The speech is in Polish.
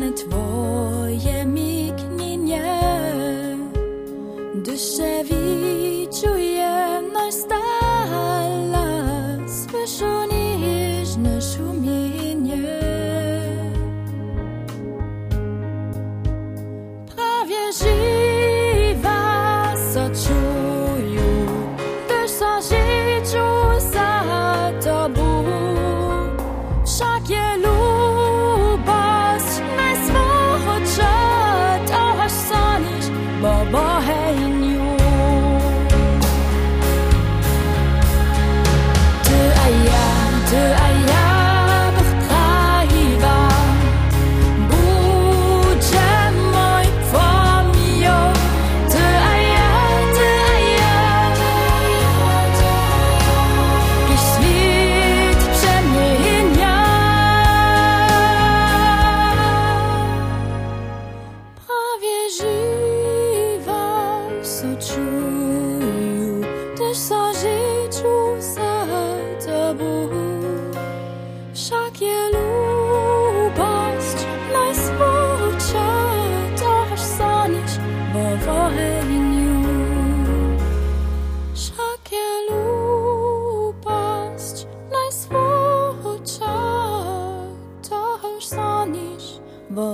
żadne twoje mignienie. Duszę wiczuję nasz stala, słyszę nieżne szumienie. Co czuję, też za życiu za tobą. Wszak to bo wohejniu. Wszak je lubaść najswódcza, to aż sanisz, bo.